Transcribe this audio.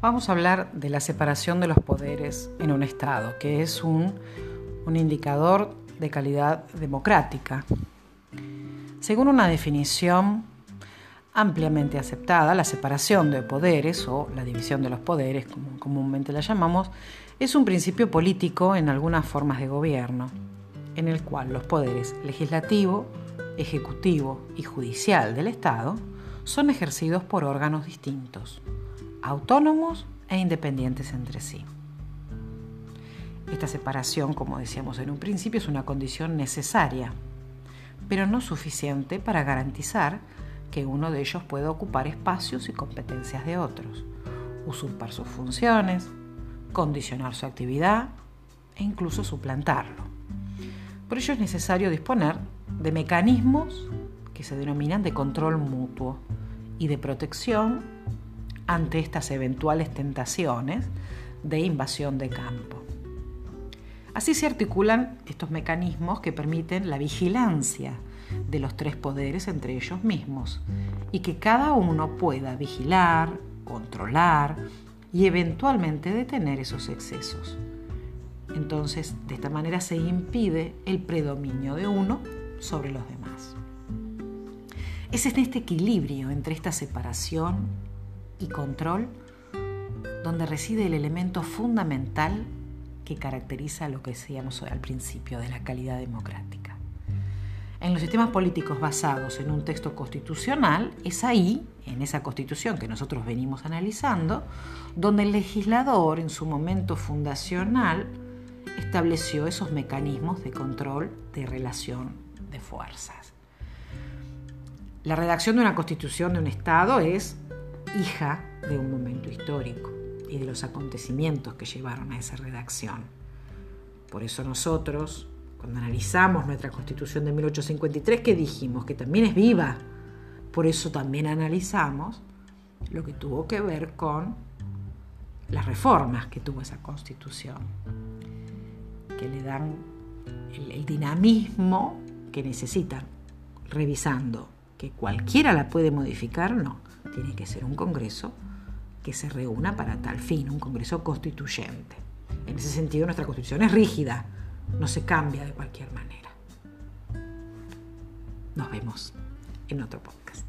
Vamos a hablar de la separación de los poderes en un Estado, que es un, un indicador de calidad democrática. Según una definición ampliamente aceptada, la separación de poderes o la división de los poderes, como comúnmente la llamamos, es un principio político en algunas formas de gobierno, en el cual los poderes legislativo, ejecutivo y judicial del Estado son ejercidos por órganos distintos, autónomos e independientes entre sí. Esta separación, como decíamos en un principio, es una condición necesaria, pero no suficiente para garantizar que uno de ellos pueda ocupar espacios y competencias de otros, usurpar sus funciones, condicionar su actividad e incluso suplantarlo. Por ello es necesario disponer de mecanismos que se denominan de control mutuo y de protección ante estas eventuales tentaciones de invasión de campo. Así se articulan estos mecanismos que permiten la vigilancia de los tres poderes entre ellos mismos y que cada uno pueda vigilar, controlar y eventualmente detener esos excesos. Entonces, de esta manera se impide el predominio de uno sobre los demás. Es en este equilibrio entre esta separación y control donde reside el elemento fundamental que caracteriza lo que decíamos al principio de la calidad democrática. En los sistemas políticos basados en un texto constitucional, es ahí, en esa constitución que nosotros venimos analizando, donde el legislador en su momento fundacional estableció esos mecanismos de control de relación de fuerzas. La redacción de una constitución de un Estado es hija de un momento histórico y de los acontecimientos que llevaron a esa redacción. Por eso nosotros, cuando analizamos nuestra constitución de 1853, que dijimos que también es viva, por eso también analizamos lo que tuvo que ver con las reformas que tuvo esa constitución, que le dan el, el dinamismo que necesitan, revisando que cualquiera la puede modificar, no, tiene que ser un Congreso que se reúna para tal fin, un Congreso constituyente. En ese sentido, nuestra Constitución es rígida, no se cambia de cualquier manera. Nos vemos en otro podcast.